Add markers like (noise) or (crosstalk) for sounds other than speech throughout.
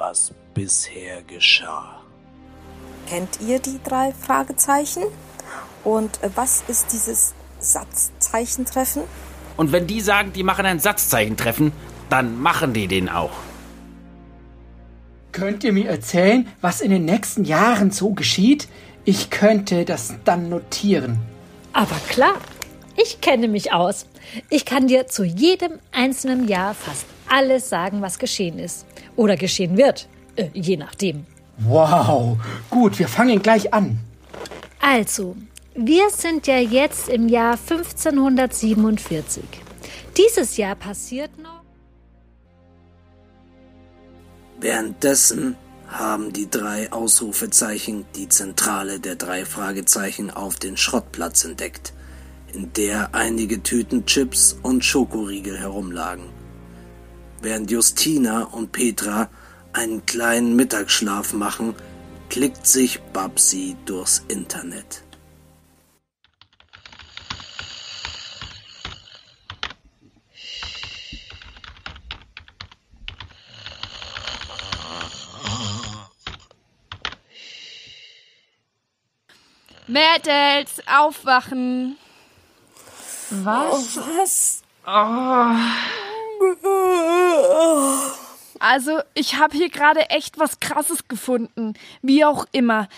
was bisher geschah. Kennt ihr die drei Fragezeichen? Und äh, was ist dieses Satzzeichentreffen? Und wenn die sagen, die machen ein Satzzeichentreffen, dann machen die den auch. Könnt ihr mir erzählen, was in den nächsten Jahren so geschieht? Ich könnte das dann notieren. Aber klar, ich kenne mich aus. Ich kann dir zu jedem einzelnen Jahr fast alles sagen, was geschehen ist. Oder geschehen wird. Äh, je nachdem. Wow, gut, wir fangen gleich an. Also, wir sind ja jetzt im Jahr 1547. Dieses Jahr passiert noch. Währenddessen haben die drei Ausrufezeichen die Zentrale der drei Fragezeichen auf den Schrottplatz entdeckt, in der einige Tüten Chips und Schokoriegel herumlagen. Während Justina und Petra einen kleinen Mittagsschlaf machen, klickt sich Babsi durchs Internet. Mädels, aufwachen. Was? Oh, was? Oh. Also, ich habe hier gerade echt was Krasses gefunden. Wie auch immer.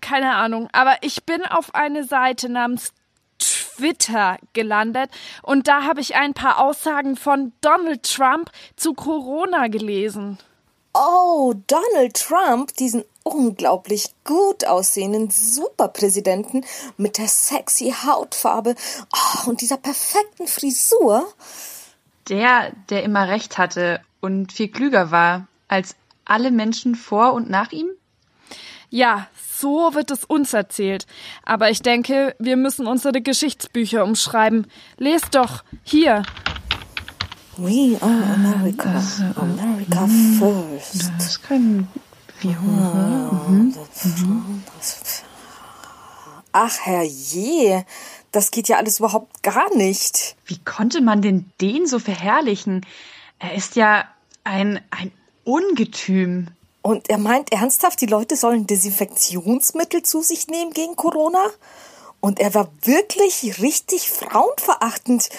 Keine Ahnung. Aber ich bin auf eine Seite namens Twitter gelandet und da habe ich ein paar Aussagen von Donald Trump zu Corona gelesen. Oh, Donald Trump, diesen unglaublich gut aussehenden Superpräsidenten mit der sexy Hautfarbe oh, und dieser perfekten Frisur. Der, der immer recht hatte und viel klüger war als alle Menschen vor und nach ihm? Ja, so wird es uns erzählt. Aber ich denke, wir müssen unsere Geschichtsbücher umschreiben. Lest doch hier. We are America. Das, America mh, first. Das können wir ah, mhm. Mhm. Ach, herrje. Das geht ja alles überhaupt gar nicht. Wie konnte man denn den so verherrlichen? Er ist ja ein, ein Ungetüm. Und er meint ernsthaft, die Leute sollen Desinfektionsmittel zu sich nehmen gegen Corona? Und er war wirklich richtig frauenverachtend.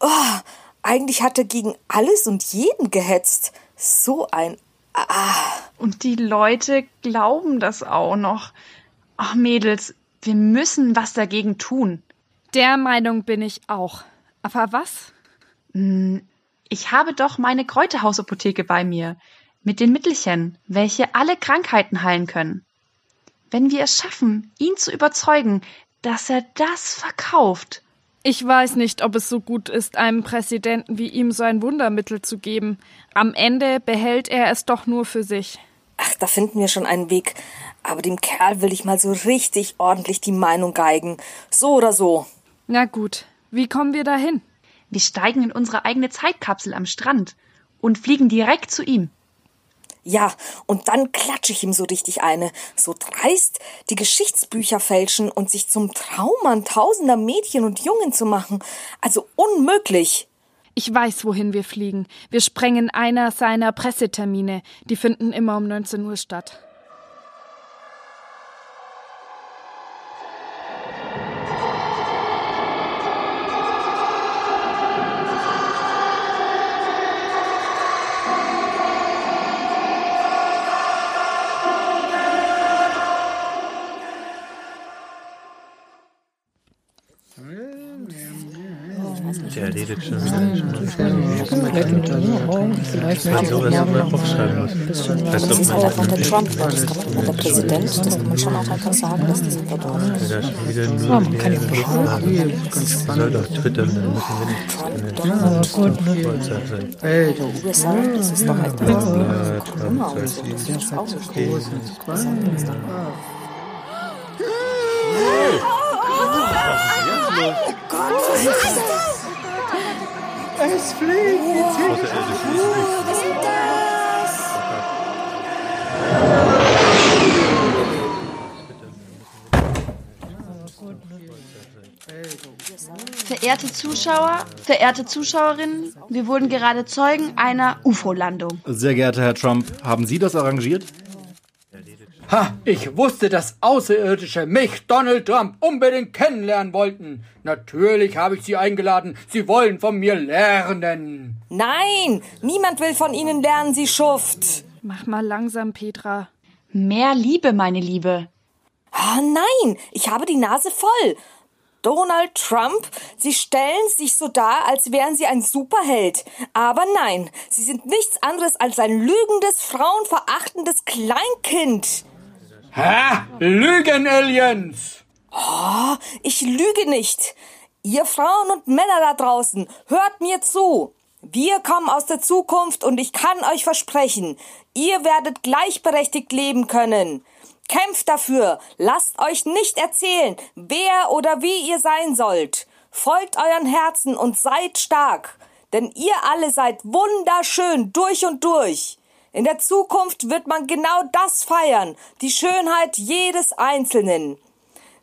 Oh, eigentlich hat er gegen alles und jeden gehetzt. So ein Ah. Und die Leute glauben das auch noch. Ach, Mädels, wir müssen was dagegen tun. Der Meinung bin ich auch. Aber was? Hm, ich habe doch meine Kräuterhausapotheke bei mir. Mit den Mittelchen, welche alle Krankheiten heilen können. Wenn wir es schaffen, ihn zu überzeugen, dass er das verkauft, ich weiß nicht, ob es so gut ist, einem Präsidenten wie ihm so ein Wundermittel zu geben. Am Ende behält er es doch nur für sich. Ach, da finden wir schon einen Weg. Aber dem Kerl will ich mal so richtig ordentlich die Meinung geigen. So oder so. Na gut, wie kommen wir dahin? Wir steigen in unsere eigene Zeitkapsel am Strand und fliegen direkt zu ihm. Ja, und dann klatsche ich ihm so richtig eine. So dreist, die Geschichtsbücher fälschen und sich zum Traummann tausender Mädchen und Jungen zu machen. Also unmöglich. Ich weiß, wohin wir fliegen. Wir sprengen einer seiner Pressetermine. Die finden immer um 19 Uhr statt. Vielleicht möchte sowas mal aufschreiben muss. Das ist einfach der Trump, das kann man der Präsident, das kann man schon auch einfach sagen, dass das wird auch. Ja, schon wieder nur man kann ja soll doch twittern, dann müssen wir nicht. Ja, gut. das ist doch halt Ja, Trump ist auch so. Oh Gott, was ist das? Es fliegt! Erde fliegt. Was ist das? Verehrte Zuschauer, verehrte Zuschauerinnen, wir wurden gerade Zeugen einer UFO-Landung. Sehr geehrter Herr Trump, haben Sie das arrangiert? Ha, ich wusste, dass Außerirdische mich, Donald Trump, unbedingt kennenlernen wollten. Natürlich habe ich Sie eingeladen. Sie wollen von mir lernen. Nein, niemand will von Ihnen lernen, Sie Schuft. Mach mal langsam, Petra. Mehr Liebe, meine Liebe. Ah, nein, ich habe die Nase voll. Donald Trump, Sie stellen sich so dar, als wären Sie ein Superheld. Aber nein, Sie sind nichts anderes als ein lügendes, frauenverachtendes Kleinkind. Hä? Lügen, Aliens! Oh, ich lüge nicht. Ihr Frauen und Männer da draußen, hört mir zu. Wir kommen aus der Zukunft und ich kann euch versprechen, ihr werdet gleichberechtigt leben können. Kämpft dafür, lasst euch nicht erzählen, wer oder wie ihr sein sollt. Folgt euren Herzen und seid stark, denn ihr alle seid wunderschön durch und durch. In der Zukunft wird man genau das feiern, die Schönheit jedes Einzelnen.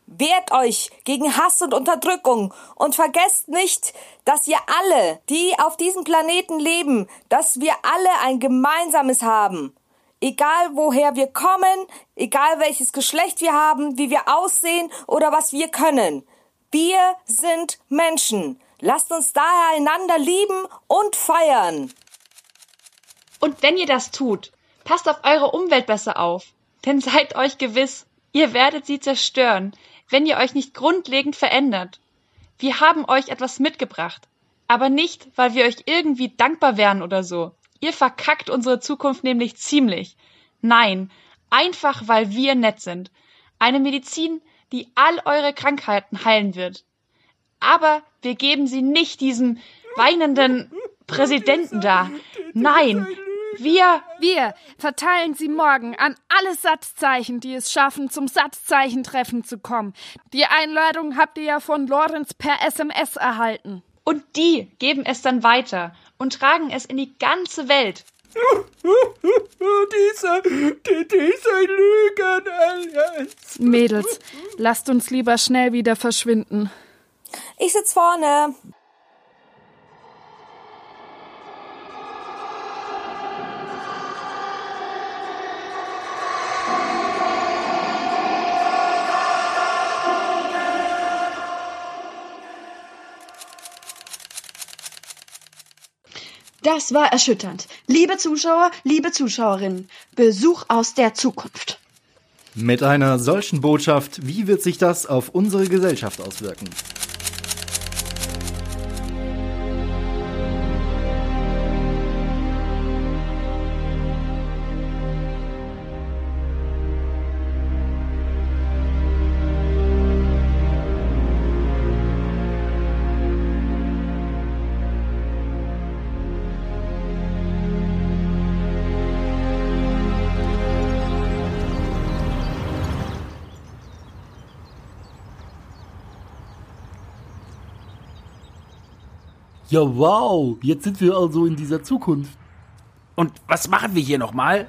Wehrt euch gegen Hass und Unterdrückung und vergesst nicht, dass ihr alle, die auf diesem Planeten leben, dass wir alle ein gemeinsames haben. Egal woher wir kommen, egal welches Geschlecht wir haben, wie wir aussehen oder was wir können. Wir sind Menschen. Lasst uns daher einander lieben und feiern. Und wenn ihr das tut, passt auf eure Umwelt besser auf. Denn seid euch gewiss, ihr werdet sie zerstören, wenn ihr euch nicht grundlegend verändert. Wir haben euch etwas mitgebracht. Aber nicht, weil wir euch irgendwie dankbar wären oder so. Ihr verkackt unsere Zukunft nämlich ziemlich. Nein, einfach weil wir nett sind. Eine Medizin, die all eure Krankheiten heilen wird. Aber wir geben sie nicht diesem weinenden Präsidenten da. Nein, wir. Wir verteilen sie morgen an alle Satzzeichen, die es schaffen, zum Satzzeichentreffen zu kommen. Die Einladung habt ihr ja von Lorenz per SMS erhalten. Und die geben es dann weiter und tragen es in die ganze Welt. (laughs) diese, die, diese Lügen, Aliens. Mädels, lasst uns lieber schnell wieder verschwinden. Ich sitz vorne. Das war erschütternd. Liebe Zuschauer, liebe Zuschauerinnen, Besuch aus der Zukunft. Mit einer solchen Botschaft, wie wird sich das auf unsere Gesellschaft auswirken? Ja, wow, jetzt sind wir also in dieser Zukunft. Und was machen wir hier nochmal?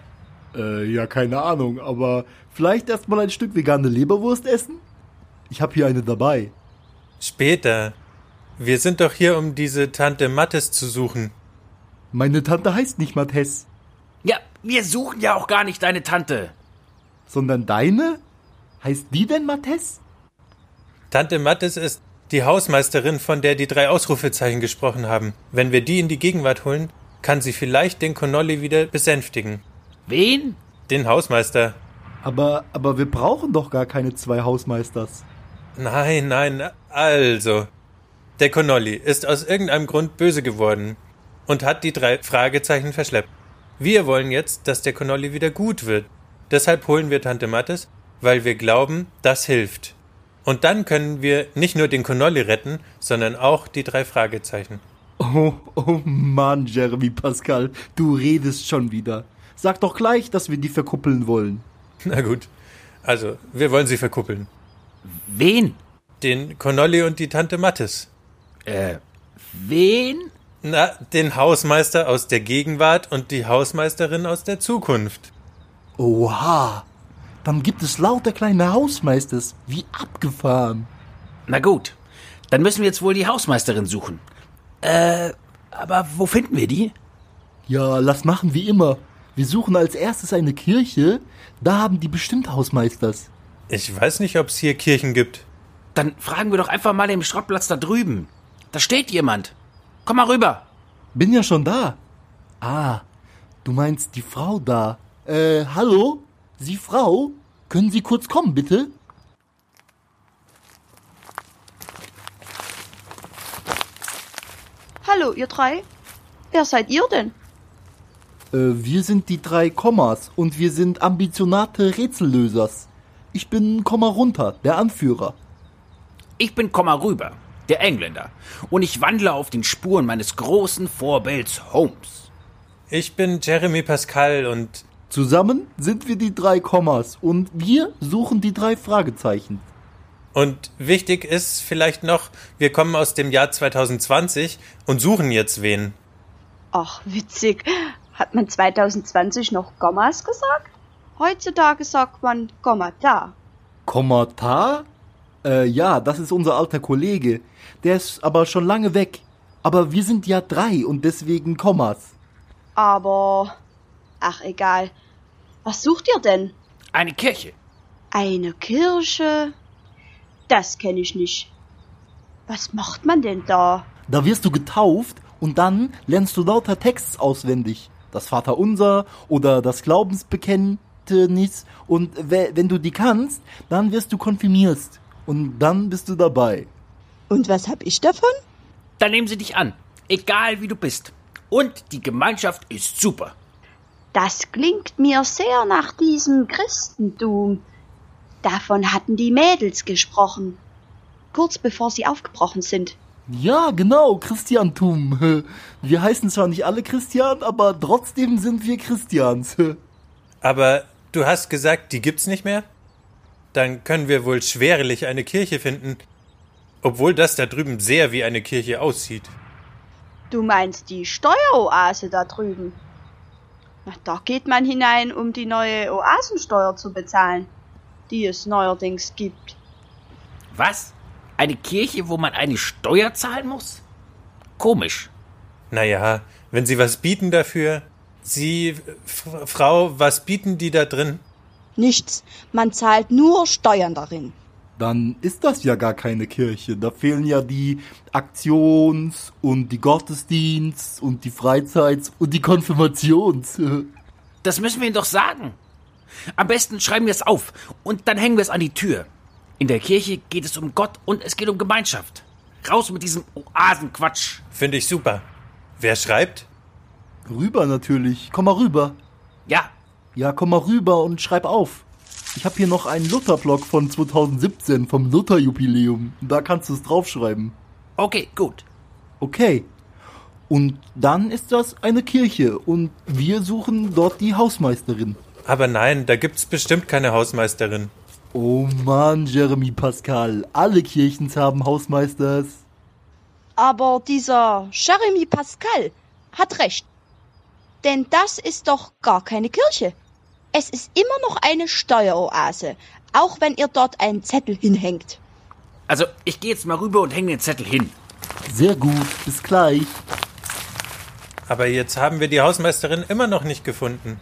Äh, ja, keine Ahnung, aber vielleicht erstmal ein Stück vegane Leberwurst essen? Ich habe hier eine dabei. Später. Wir sind doch hier, um diese Tante Mattes zu suchen. Meine Tante heißt nicht Mattes. Ja, wir suchen ja auch gar nicht deine Tante. Sondern deine? Heißt die denn Mattes? Tante Mattes ist die Hausmeisterin, von der die drei Ausrufezeichen gesprochen haben. Wenn wir die in die Gegenwart holen, kann sie vielleicht den Connolly wieder besänftigen. Wen? Den Hausmeister. Aber, aber wir brauchen doch gar keine zwei Hausmeisters. Nein, nein, also. Der Connolly ist aus irgendeinem Grund böse geworden und hat die drei Fragezeichen verschleppt. Wir wollen jetzt, dass der Connolly wieder gut wird. Deshalb holen wir Tante Mattes, weil wir glauben, das hilft. Und dann können wir nicht nur den Connolly retten, sondern auch die drei Fragezeichen. Oh, oh Mann, Jeremy Pascal, du redest schon wieder. Sag doch gleich, dass wir die verkuppeln wollen. Na gut. Also, wir wollen sie verkuppeln. Wen? Den Connolly und die Tante Mattes. Äh, wen? Na, den Hausmeister aus der Gegenwart und die Hausmeisterin aus der Zukunft. Oha. Dann gibt es lauter kleine Hausmeisters. Wie abgefahren. Na gut. Dann müssen wir jetzt wohl die Hausmeisterin suchen. Äh, aber wo finden wir die? Ja, lass machen wie immer. Wir suchen als erstes eine Kirche. Da haben die bestimmt Hausmeisters. Ich weiß nicht, ob es hier Kirchen gibt. Dann fragen wir doch einfach mal den Schrottplatz da drüben. Da steht jemand. Komm mal rüber. Bin ja schon da. Ah, du meinst die Frau da. Äh, hallo? Sie Frau? Können Sie kurz kommen, bitte? Hallo, ihr drei. Wer seid ihr denn? Äh, wir sind die drei Kommas und wir sind ambitionate Rätsellösers. Ich bin Komma runter, der Anführer. Ich bin Komma rüber, der Engländer. Und ich wandle auf den Spuren meines großen Vorbilds Holmes. Ich bin Jeremy Pascal und Zusammen sind wir die drei Kommas und wir suchen die drei Fragezeichen. Und wichtig ist vielleicht noch, wir kommen aus dem Jahr 2020 und suchen jetzt wen. Ach, witzig. Hat man 2020 noch Kommas gesagt? Heutzutage sagt man Kommata. Kommata? Äh, ja, das ist unser alter Kollege. Der ist aber schon lange weg. Aber wir sind ja drei und deswegen Kommas. Aber. Ach, egal. Was sucht ihr denn? Eine Kirche. Eine Kirche? Das kenne ich nicht. Was macht man denn da? Da wirst du getauft und dann lernst du lauter Texts auswendig. Das Vaterunser oder das Glaubensbekenntnis. Und we- wenn du die kannst, dann wirst du konfirmiert. Und dann bist du dabei. Und was hab ich davon? Dann nehmen sie dich an. Egal wie du bist. Und die Gemeinschaft ist super. Das klingt mir sehr nach diesem Christentum. Davon hatten die Mädels gesprochen. Kurz bevor sie aufgebrochen sind. Ja, genau, Christiantum. (laughs) Wir heißen zwar nicht alle Christian, aber trotzdem sind wir Christians. (laughs) Aber du hast gesagt, die gibt's nicht mehr? Dann können wir wohl schwerlich eine Kirche finden, obwohl das da drüben sehr wie eine Kirche aussieht. Du meinst die Steueroase da drüben? Na, da geht man hinein, um die neue Oasensteuer zu bezahlen, die es neuerdings gibt. Was? Eine Kirche, wo man eine Steuer zahlen muss? Komisch. Naja, wenn Sie was bieten dafür. Sie, F Frau, was bieten die da drin? Nichts. Man zahlt nur Steuern darin. Dann ist das ja gar keine Kirche. Da fehlen ja die Aktions- und die Gottesdienst- und die Freizeits- und die Konfirmations. (laughs) Das müssen wir ihnen doch sagen. Am besten schreiben wir es auf und dann hängen wir es an die Tür. In der Kirche geht es um Gott und es geht um Gemeinschaft. Raus mit diesem Oasenquatsch. Finde ich super. Wer schreibt? Rüber natürlich. Komm mal rüber. Ja, Ja, komm mal rüber und schreib auf. Ich habe hier noch einen Luther-Blog von 2017 vom Luther-Jubiläum. Da kannst du es draufschreiben. okay, gut. Okay. Und dann ist das eine Kirche und wir suchen dort die Hausmeisterin. Aber nein, da gibt's bestimmt keine Hausmeisterin. Oh Mann, Jeremy Pascal. Alle Kirchens haben Hausmeisters. Aber dieser Jeremy Pascal hat recht. Denn das ist doch gar keine Kirche. Es ist immer noch eine Steueroase, auch wenn ihr dort einen Zettel hinhängt. Also, ich gehe jetzt mal rüber und hänge den Zettel hin. Sehr gut, bis gleich. Aber jetzt haben wir die Hausmeisterin immer noch nicht gefunden.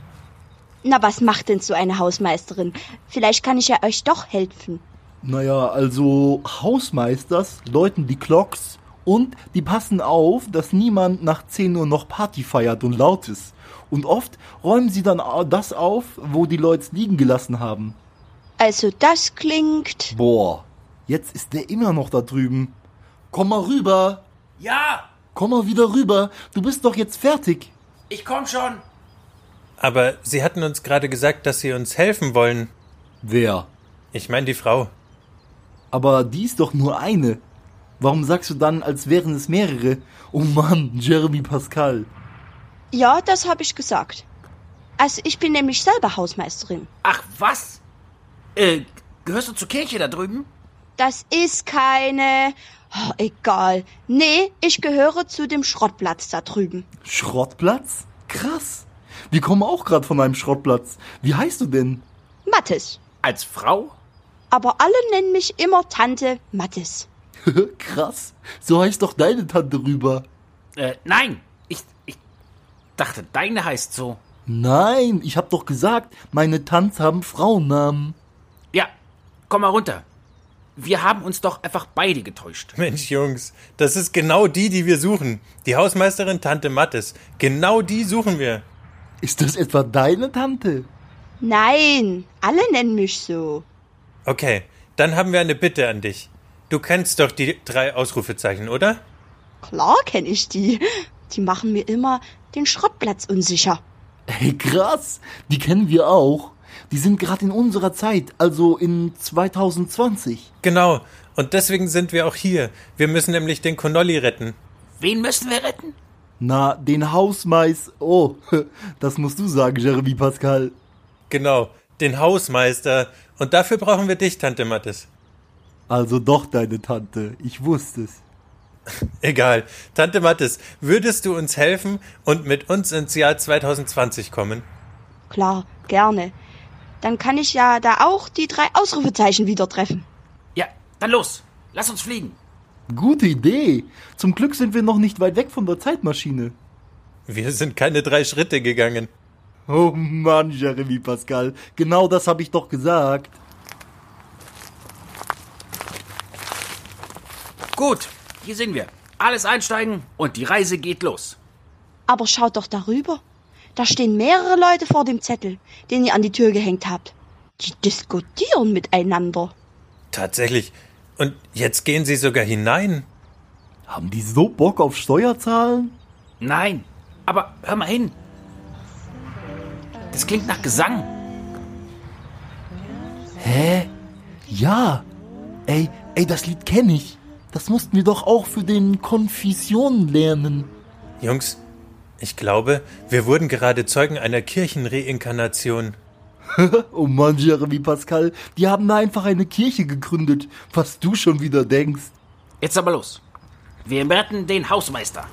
Na, was macht denn so eine Hausmeisterin? Vielleicht kann ich ja euch doch helfen. Naja, also Hausmeisters läuten die Glocks und die passen auf, dass niemand nach 10 Uhr noch Party feiert und laut ist. Und oft räumen sie dann das auf, wo die Leute liegen gelassen haben. Also das klingt. Boah, jetzt ist der immer noch da drüben. Komm mal rüber. Ja, Komm mal wieder rüber. Du bist doch jetzt fertig. ich komm schon. Aber Sie hatten uns gerade gesagt, dass Sie uns helfen wollen. Wer? Ich meine die Frau. Aber die ist doch nur eine. Warum sagst du dann, als wären es mehrere? Oh Mann, Jeremy Pascal. Ja, das habe ich gesagt. Also ich bin nämlich selber Hausmeisterin. Ach, was? Äh, gehörst du zur Kirche da drüben? Das ist keine. Oh, egal. Nee, ich gehöre zu dem Schrottplatz da drüben. Schrottplatz? Krass. Wir kommen auch gerade von einem Schrottplatz. Wie heißt du denn? Mattes. Als Frau? Aber alle nennen mich immer Tante Mattes. (laughs) Krass. So heißt doch deine Tante rüber. Äh, nein, dachte, deine heißt so. Nein, ich hab doch gesagt, meine Tanz haben Frauennamen. Ja, komm mal runter. Wir haben uns doch einfach beide getäuscht. Mensch, Jungs, das ist genau die, die wir suchen. Die Hausmeisterin Tante Mattes. Genau die suchen wir. Ist das etwa deine Tante? Nein, alle nennen mich so. Okay, dann haben wir eine Bitte an dich. Du kennst doch die drei Ausrufezeichen, oder? Klar kenne ich die. Die machen mir immer den Schrottplatz unsicher. Hey, krass. Die kennen wir auch. Die sind gerade in unserer Zeit, also in 2020. Genau. Und deswegen sind wir auch hier. Wir müssen nämlich den Connolly retten. Wen müssen wir retten? Na, den Hausmeister. Oh, (laughs) das musst du sagen, Jeremy Pascal. Genau, den Hausmeister. Und dafür brauchen wir dich, Tante Mattes. Also doch deine Tante. Ich wusste es. Egal. Tante Mattes, würdest du uns helfen und mit uns ins Jahr 2020 kommen? Klar, gerne. Dann kann ich ja da auch die drei Ausrufezeichen wieder treffen. Ja, dann los. Lass uns fliegen. Gute Idee. Zum Glück sind wir noch nicht weit weg von der Zeitmaschine. Wir sind keine drei Schritte gegangen. Oh Mann, Jeremy Pascal. Genau das habe ich doch gesagt. Gut, hier sind wir. Alles einsteigen und die Reise geht los. Aber schaut doch darüber. Da stehen mehrere Leute vor dem Zettel, den ihr an die Tür gehängt habt. Die diskutieren miteinander. Tatsächlich. Und jetzt gehen sie sogar hinein. Haben die so Bock auf Steuerzahlen? Nein, aber hör mal hin. Das klingt nach Gesang. Hä? Ja. Ey, ey, das Lied kenne ich. Das mussten wir doch auch für den Konfessionen lernen. Jungs, ich glaube, wir wurden gerade Zeugen einer Kirchenreinkarnation. (laughs) oh Mann, Jeremy Pascal, die haben da einfach eine Kirche gegründet, was du schon wieder denkst. Jetzt aber los. Wir retten den Hausmeister.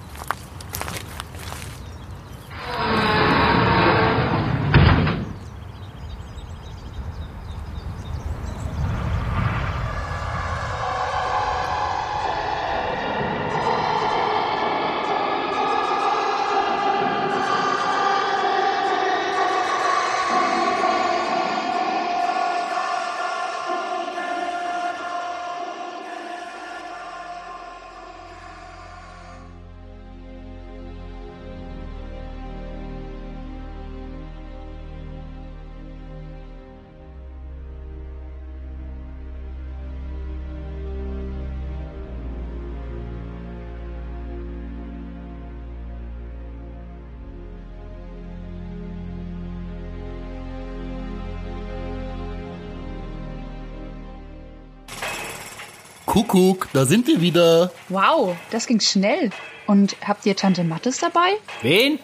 Kuckuck, da sind wir wieder. Wow, das ging schnell. Und habt ihr Tante Mattes dabei? Wen?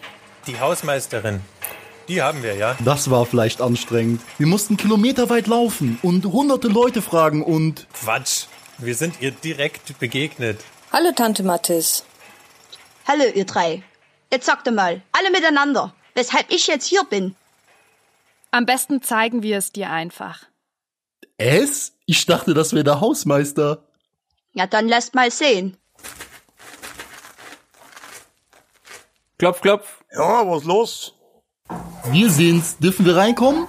Die Hausmeisterin. Die haben wir, ja? Das war vielleicht anstrengend. Wir mussten kilometerweit laufen und hunderte Leute fragen und... Quatsch. Wir sind ihr direkt begegnet. Hallo, Tante Mathis. Hallo, ihr drei. Jetzt sagt mal, alle miteinander, weshalb ich jetzt hier bin. Am besten zeigen wir es dir einfach. Es? Ich dachte, das wäre der Hausmeister. Ja, dann lasst mal sehen. Klopf, klopf. Ja, was los? Wir sind's. Dürfen wir reinkommen?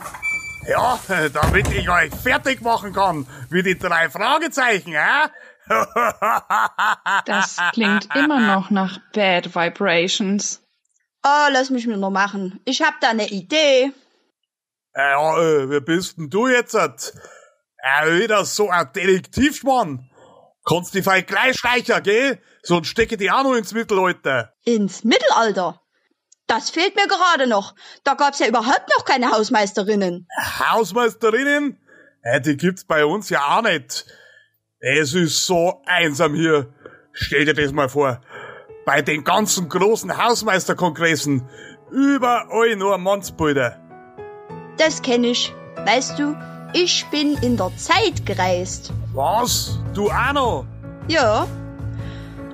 Ja, (laughs) damit ich euch fertig machen kann, wie die drei Fragezeichen, hä? (laughs) Das klingt immer noch nach Bad Vibrations. Oh, lass mich mir noch machen. Ich hab da eine Idee. Ja, äh, wer bist denn du jetzt? Äh, wieder so ein Detektivmann. Kannst die Fall gleich streicher, gell? Sonst stecke die auch noch ins Mittelalter. Ins Mittelalter? Das fehlt mir gerade noch. Da gab's ja überhaupt noch keine Hausmeisterinnen. Hausmeisterinnen? Äh, die gibt's bei uns ja auch nicht. Es ist so einsam hier. Stell dir das mal vor. Bei den ganzen großen Hausmeisterkongressen. Überall nur Mannsbilder. Das kenn ich. Weißt du, ich bin in der Zeit gereist. Was? Du auch noch? Ja.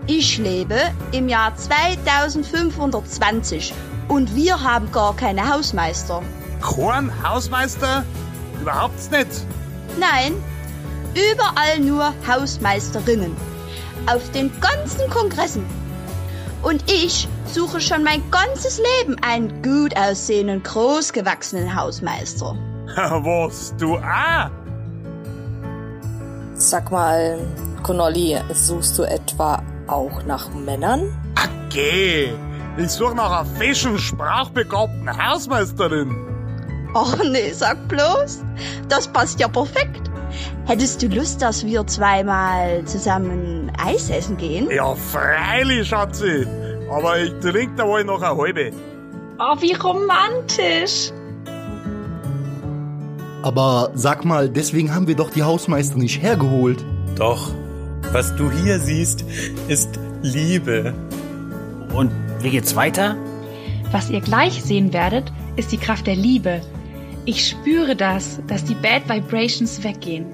Ich lebe im Jahr 2520 und wir haben gar keine Hausmeister. Kein Hausmeister? Überhaupt nicht. Nein, überall nur Hausmeisterinnen. auf den ganzen Kongressen. Und ich suche schon mein ganzes Leben einen gut aussehenden, großgewachsenen Hausmeister. (laughs) Was, du auch? Sag mal, Connolly, suchst du etwa auch nach Männern? Geh, ich suche nach einer fischen, sprachbegabten Hausmeisterin. Oh nee, sag bloß. Das passt ja perfekt. Hättest du Lust, dass wir zweimal zusammen Eis essen gehen? Ja, freilich, Schatzi. Aber ich trinke da wohl noch eine halbe. Oh, wie romantisch. Aber sag mal, deswegen haben wir doch die Hausmeister nicht hergeholt. Doch, was du hier siehst, ist Liebe. Und wie geht's weiter? Was ihr gleich sehen werdet, ist die Kraft der Liebe. Ich spüre das, dass die Bad Vibrations weggehen.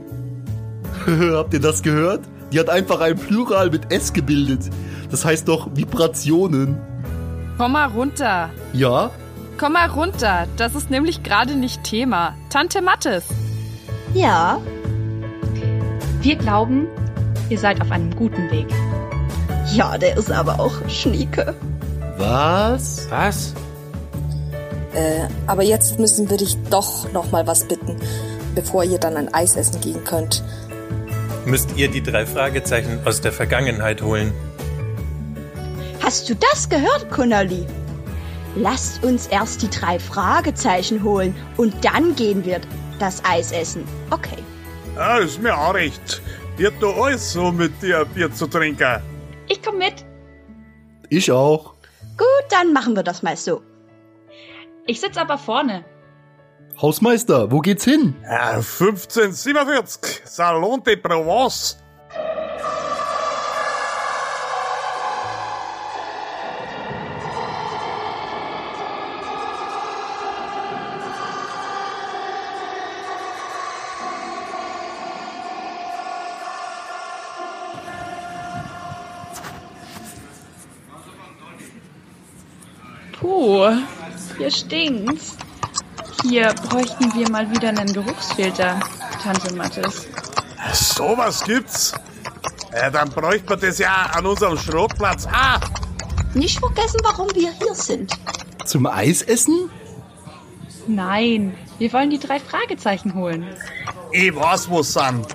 (laughs) Habt ihr das gehört? Die hat einfach ein Plural mit S gebildet. Das heißt doch Vibrationen. Komm mal runter. Ja? Komm mal runter. Das ist nämlich gerade nicht Thema. Tante Mattes. Ja. Wir glauben, ihr seid auf einem guten Weg. Ja, der ist aber auch schnieke. Was? Was? Äh, aber jetzt müssen wir dich doch noch mal was bitten, bevor ihr dann ein Eis essen gehen könnt. Müsst ihr die drei Fragezeichen aus der Vergangenheit holen? Hast du das gehört, Connolly? Lasst uns erst die drei Fragezeichen holen und dann gehen wir das Eis essen. Okay. Ja, ist mir auch recht. Wird da alles so mit dir Bier zu trinken. Ich komm mit. Ich auch. Gut, dann machen wir das mal so. Ich sitz aber vorne. Hausmeister, wo geht's hin? Ja, 1547, Salon de Provence. Stinkt's. Hier bräuchten wir mal wieder einen Geruchsfilter, Tante Mattes. Sowas gibt's. Ja, dann bräuchte man das ja an unserem Schrottplatz auch. Nicht vergessen, warum wir hier sind. Zum Eisessen? Nein, wir wollen die drei Fragezeichen holen. Ich weiß, wo's sind.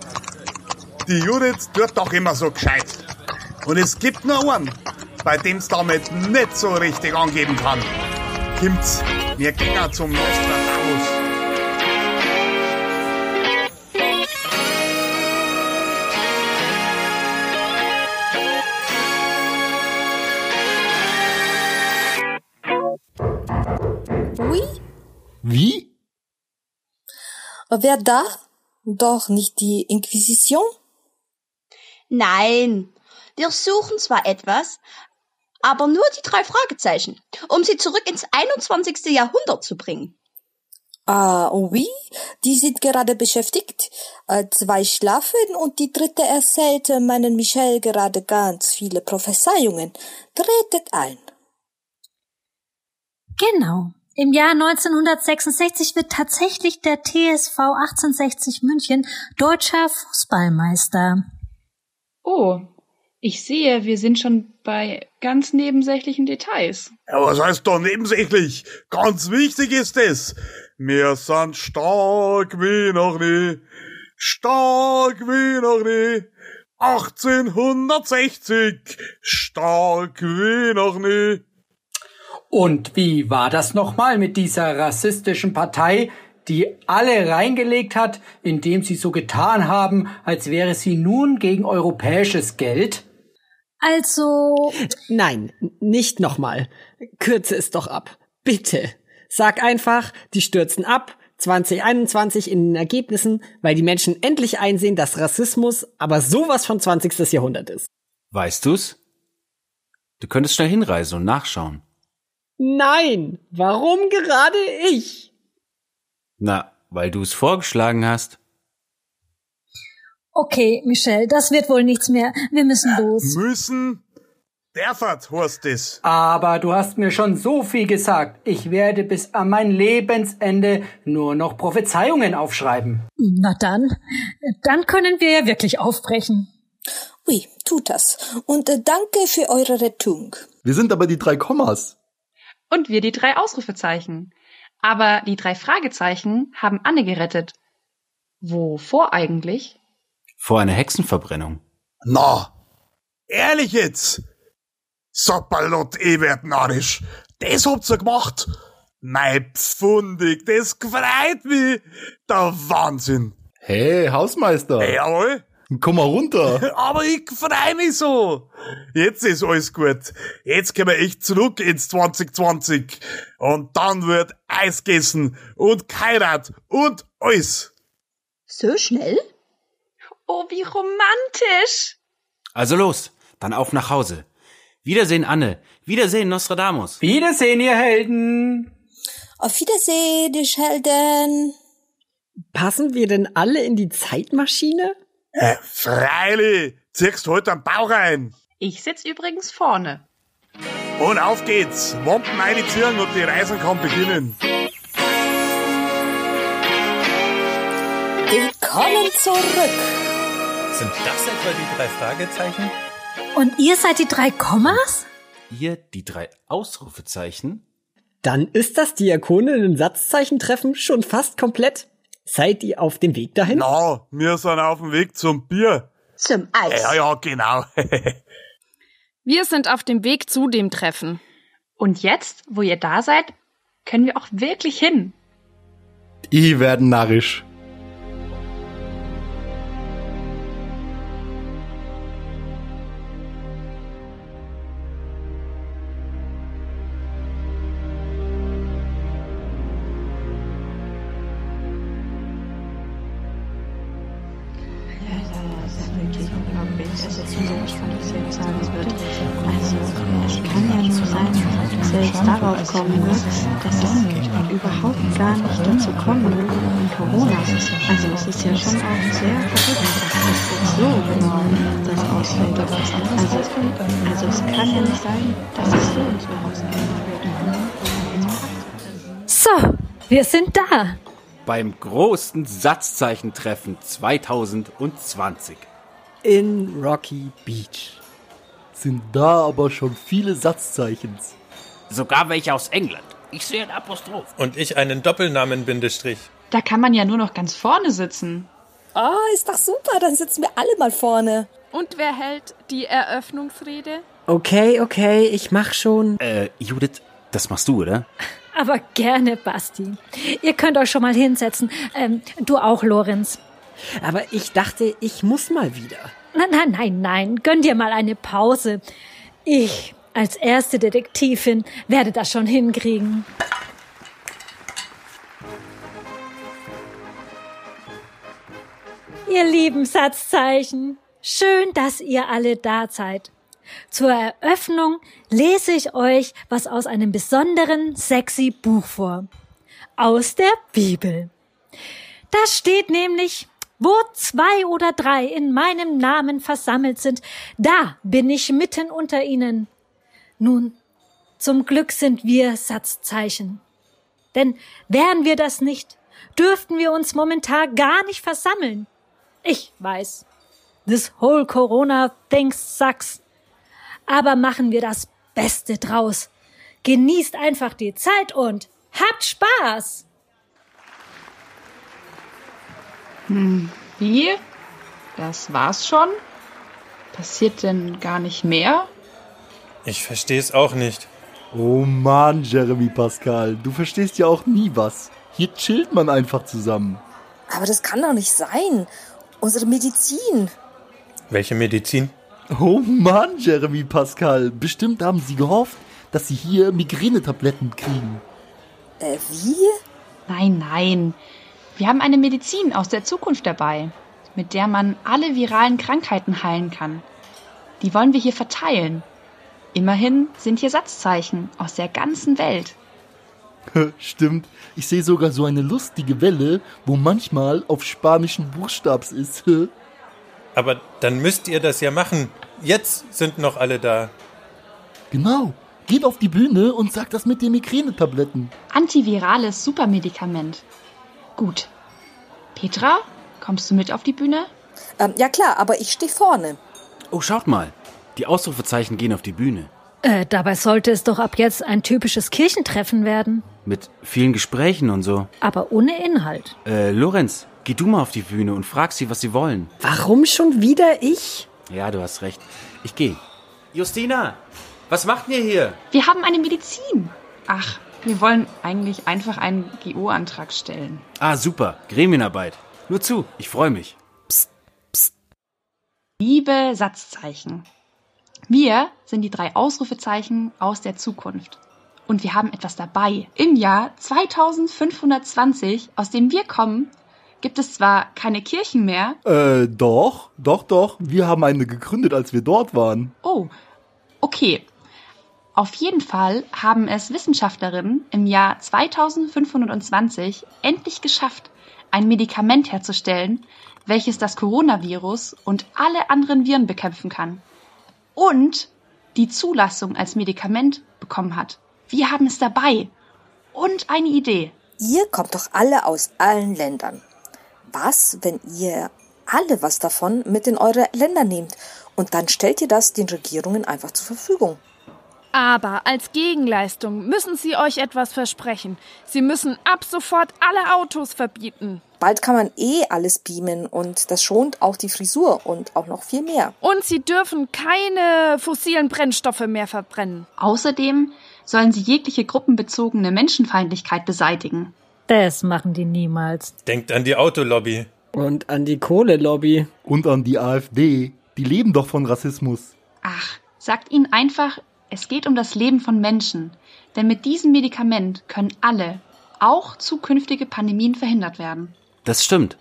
Die Judith tut doch immer so gescheit. Und es gibt nur einen, bei dem's damit nicht so richtig angeben kann. Kommt's, wir gehen zum Nostradamus. Oui? Wie? Wer da? Doch nicht die Inquisition? Nein, wir suchen zwar etwas, aber nur die drei Fragezeichen, um sie zurück ins 21. Jahrhundert zu bringen. Ah, oui, die sind gerade beschäftigt. Äh, zwei schlafen und die dritte erzählt äh, meinen Michel gerade ganz viele Prophezeiungen. Tretet ein. Genau. Im Jahr 1966 wird tatsächlich der TSV 1860 München deutscher Fußballmeister. Oh, ich sehe, wir sind schon bei ganz nebensächlichen Details. Ja, was heißt doch nebensächlich? Ganz wichtig ist es. Wir sind stark wie noch nie. Stark wie noch nie. 1860. Stark wie noch nie. Und wie war das nochmal mit dieser rassistischen Partei, die alle reingelegt hat, indem sie so getan haben, als wäre sie nun gegen europäisches Geld? Also. Nein, nicht nochmal. Kürze es doch ab. Bitte. Sag einfach, die stürzen ab, 2021 in den Ergebnissen, weil die Menschen endlich einsehen, dass Rassismus aber sowas von 20. Jahrhundert ist. Weißt du's? Du könntest schnell hinreisen und nachschauen. Nein, warum gerade ich? Na, weil du es vorgeschlagen hast. Okay, Michelle, das wird wohl nichts mehr. Wir müssen los. Müssen? Derfert es. Aber du hast mir schon so viel gesagt. Ich werde bis an mein Lebensende nur noch Prophezeiungen aufschreiben. Na dann, dann können wir ja wirklich aufbrechen. Ui, tut das. Und äh, danke für eure Rettung. Wir sind aber die drei Kommas. Und wir die drei Ausrufezeichen. Aber die drei Fragezeichen haben Anne gerettet. Wovor eigentlich? Vor einer Hexenverbrennung. Na, ehrlich jetzt? Sapperlot Ewert narrisch. Das habt ihr gemacht? Mei pfundig, das gefreut mich. Der Wahnsinn. Hey, Hausmeister. Hey, jawohl. Komm mal runter. (laughs) Aber ich freu mich so. Jetzt ist alles gut. Jetzt können wir echt zurück ins 2020. Und dann wird Eis gegessen und Kairat und alles. So schnell? Oh, wie romantisch. Also los, dann auf nach Hause. Wiedersehen, Anne. Wiedersehen, Nostradamus. Wiedersehen, ihr Helden. Auf Wiedersehen, die Helden. Passen wir denn alle in die Zeitmaschine? Äh, freilich. Ziehst heute am Bauch rein. Ich sitz übrigens vorne. Und auf geht's. Wampen einziehen und die Reise kann beginnen. Willkommen zurück. Sind das etwa die drei Fragezeichen? Und ihr seid die drei Kommas? Ihr die drei Ausrufezeichen? Dann ist das Diakoninnen-Satzzeichen-Treffen schon fast komplett. Seid ihr auf dem Weg dahin? Na, wir sind auf dem Weg zum Bier. Zum Eis. Ja, ja, genau. (laughs) Wir sind auf dem Weg zu dem Treffen. Und jetzt, wo ihr da seid, können wir auch wirklich hin. Die werden narrisch. Ne, dass es überhaupt gar nicht dazu kommen mit Corona. Also es ist ja schon auch sehr verrückt, dass das jetzt so genau das ausfällt. Also, also es kann ja nicht sein, dass es so ins So, wir sind da. Beim großen Satzzeichentreffen 2020. In Rocky Beach. Sind da aber schon viele Satzzeichens. Sogar welche aus England. Ich sehe ein Apostroph. Und ich einen Doppelnamen-Bindestrich. Da kann man ja nur noch ganz vorne sitzen. Ah, ist doch super, dann sitzen wir alle mal vorne. Und wer hält die Eröffnungsrede? Okay, okay, ich mach schon. Äh, Judith, das machst du, oder? (laughs) Aber gerne, Basti. Ihr könnt euch schon mal hinsetzen. Ähm, du auch, Lorenz. Aber ich dachte, ich muss mal wieder. Nein, nein, nein, nein. Gönn dir mal eine Pause. Ich als erste Detektivin werde das schon hinkriegen. Ihr lieben Satzzeichen, schön, dass ihr alle da seid. Zur Eröffnung lese ich euch was aus einem besonderen, sexy Buch vor. Aus der Bibel. Da steht nämlich, wo zwei oder drei in meinem Namen versammelt sind, da bin ich mitten unter ihnen. Nun, zum Glück sind wir Satzzeichen. Denn wären wir das nicht, dürften wir uns momentan gar nicht versammeln. Ich weiß, this whole Corona things sucks. Aber machen wir das Beste draus. Genießt einfach die Zeit und habt Spaß! Hm, wie? Das war's schon? Passiert denn gar nicht mehr? Ich verstehe es auch nicht. Oh Mann, Jeremy Pascal, du verstehst ja auch nie was. Hier chillt man einfach zusammen. Aber das kann doch nicht sein. Unsere Medizin. Welche Medizin? Oh Mann, Jeremy Pascal, bestimmt haben sie gehofft, dass sie hier Migränetabletten kriegen. Äh, wie? Nein, nein. Wir haben eine Medizin aus der Zukunft dabei, mit der man alle viralen Krankheiten heilen kann. Die wollen wir hier verteilen. Immerhin sind hier Satzzeichen aus der ganzen Welt. (laughs) Stimmt, ich sehe sogar so eine lustige Welle, wo manchmal auf spanischen Buchstabs ist. (laughs) Aber dann müsst ihr das ja machen. Jetzt sind noch alle da. Genau. Geht auf die Bühne und sagt das mit den Migränetabletten. Antivirales Supermedikament. Gut. Petra, kommst du mit auf die Bühne? Ähm, ja klar, aber ich stehe vorne. Oh, schaut mal. Die Ausrufezeichen gehen auf die Bühne. Äh, dabei sollte es doch ab jetzt ein typisches Kirchentreffen werden. Mit vielen Gesprächen und so. Aber ohne Inhalt. Äh, Lorenz, geh du mal auf die Bühne und frag sie, was sie wollen. Warum schon wieder ich? Ja, du hast recht. Ich geh. Justina, was macht ihr hier? Wir haben eine Medizin. Ach, wir wollen eigentlich einfach einen GO-Antrag stellen. Ah, super. Gremienarbeit. Nur zu, ich freue mich. Liebe Satzzeichen. Wir sind die drei Ausrufezeichen aus der Zukunft. Und wir haben etwas dabei. Im Jahr 2520, aus dem wir kommen, gibt es zwar keine Kirchen mehr. Äh, doch, doch, doch. Wir haben eine gegründet, als wir dort waren. Oh, okay. Auf jeden Fall haben es Wissenschaftlerinnen im Jahr 2520 endlich geschafft, ein Medikament herzustellen, welches das Coronavirus und alle anderen Viren bekämpfen kann. Und die Zulassung als Medikament bekommen hat. Wir haben es dabei. Und eine Idee. Ihr kommt doch alle aus allen Ländern. Was, wenn ihr alle was davon mit in eure Länder nehmt und dann stellt ihr das den Regierungen einfach zur Verfügung? Aber als Gegenleistung müssen Sie euch etwas versprechen. Sie müssen ab sofort alle Autos verbieten. Bald kann man eh alles beamen und das schont auch die Frisur und auch noch viel mehr. Und Sie dürfen keine fossilen Brennstoffe mehr verbrennen. Außerdem sollen sie jegliche gruppenbezogene Menschenfeindlichkeit beseitigen. Das machen die niemals. Denkt an die Autolobby. Und an die Kohlelobby. Und an die AfD. Die leben doch von Rassismus. Ach, sagt ihnen einfach, es geht um das Leben von Menschen. Denn mit diesem Medikament können alle, auch zukünftige Pandemien verhindert werden. Das stimmt.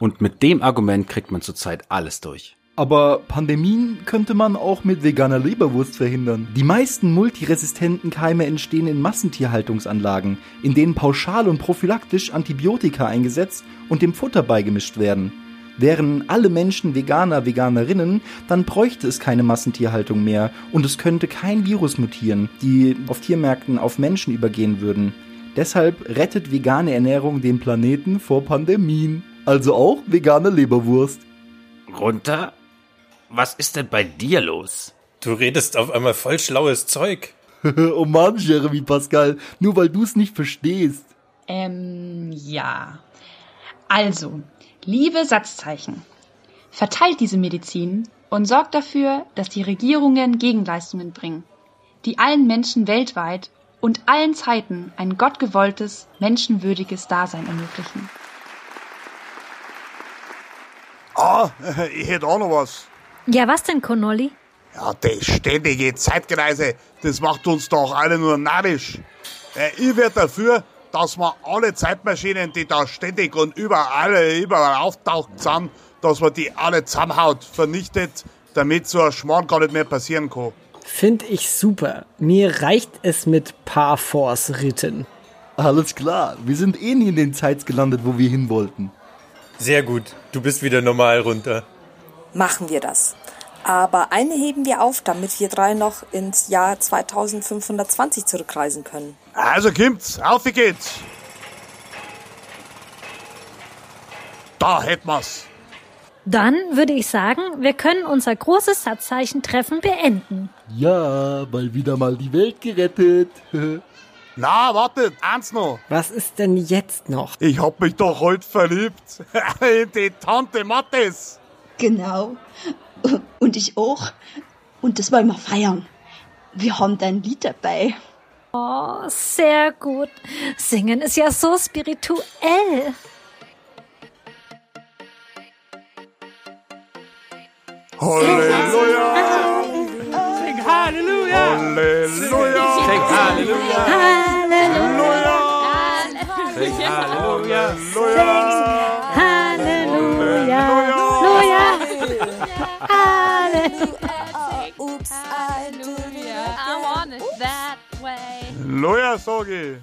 Und mit dem Argument kriegt man zurzeit alles durch. Aber Pandemien könnte man auch mit veganer Leberwurst verhindern. Die meisten multiresistenten Keime entstehen in Massentierhaltungsanlagen, in denen pauschal und prophylaktisch Antibiotika eingesetzt und dem Futter beigemischt werden. Wären alle Menschen Veganer, Veganerinnen, dann bräuchte es keine Massentierhaltung mehr und es könnte kein Virus mutieren, die auf Tiermärkten auf Menschen übergehen würden. Deshalb rettet vegane Ernährung den Planeten vor Pandemien. Also auch vegane Leberwurst. Runter? Was ist denn bei dir los? Du redest auf einmal voll schlaues Zeug. (laughs) oh Mann, Jeremy Pascal, nur weil du es nicht verstehst. Ähm, ja. Also, liebe Satzzeichen, verteilt diese Medizin und sorgt dafür, dass die Regierungen Gegenleistungen bringen, die allen Menschen weltweit und allen Zeiten ein gottgewolltes, menschenwürdiges Dasein ermöglichen. Ah, ich hätte auch noch was. Ja, was denn, Connolly? Ja, das ständige Zeitgereise, das macht uns doch alle nur narrisch. Äh, ich werde dafür, dass man alle Zeitmaschinen, die da ständig und überall, überall auftaucht sind, dass man die alle zusammenhaut, vernichtet, damit so ein Schmarrn gar nicht mehr passieren kann. Find ich super. Mir reicht es mit Parforce-Ritten. Alles klar, wir sind eh nie in den Zeits gelandet, wo wir hin wollten. Sehr gut, du bist wieder normal runter. Machen wir das. Aber eine heben wir auf, damit wir drei noch ins Jahr 2520 zurückreisen können. Also kommt's, auf geht's. Da hätten wir's. Dann würde ich sagen, wir können unser großes Satzzeichen-Treffen beenden. Ja, weil wieder mal die Welt gerettet. (laughs) Na, wartet, eins noch. Was ist denn jetzt noch? Ich hab mich doch heute verliebt. (laughs) In die Tante Mattes. Genau. Und ich auch. Und das wollen wir feiern. Wir haben dein Lied dabei. Oh, sehr gut. Singen ist ja so spirituell. Halleluja. Sing Halleluja! Halleluja. Sing Halleluja! Halleluja. Sing Halleluja! Halleluja. Halleluja. Halleluja. Oops, I do I want it that way. Halleluja, sag ich.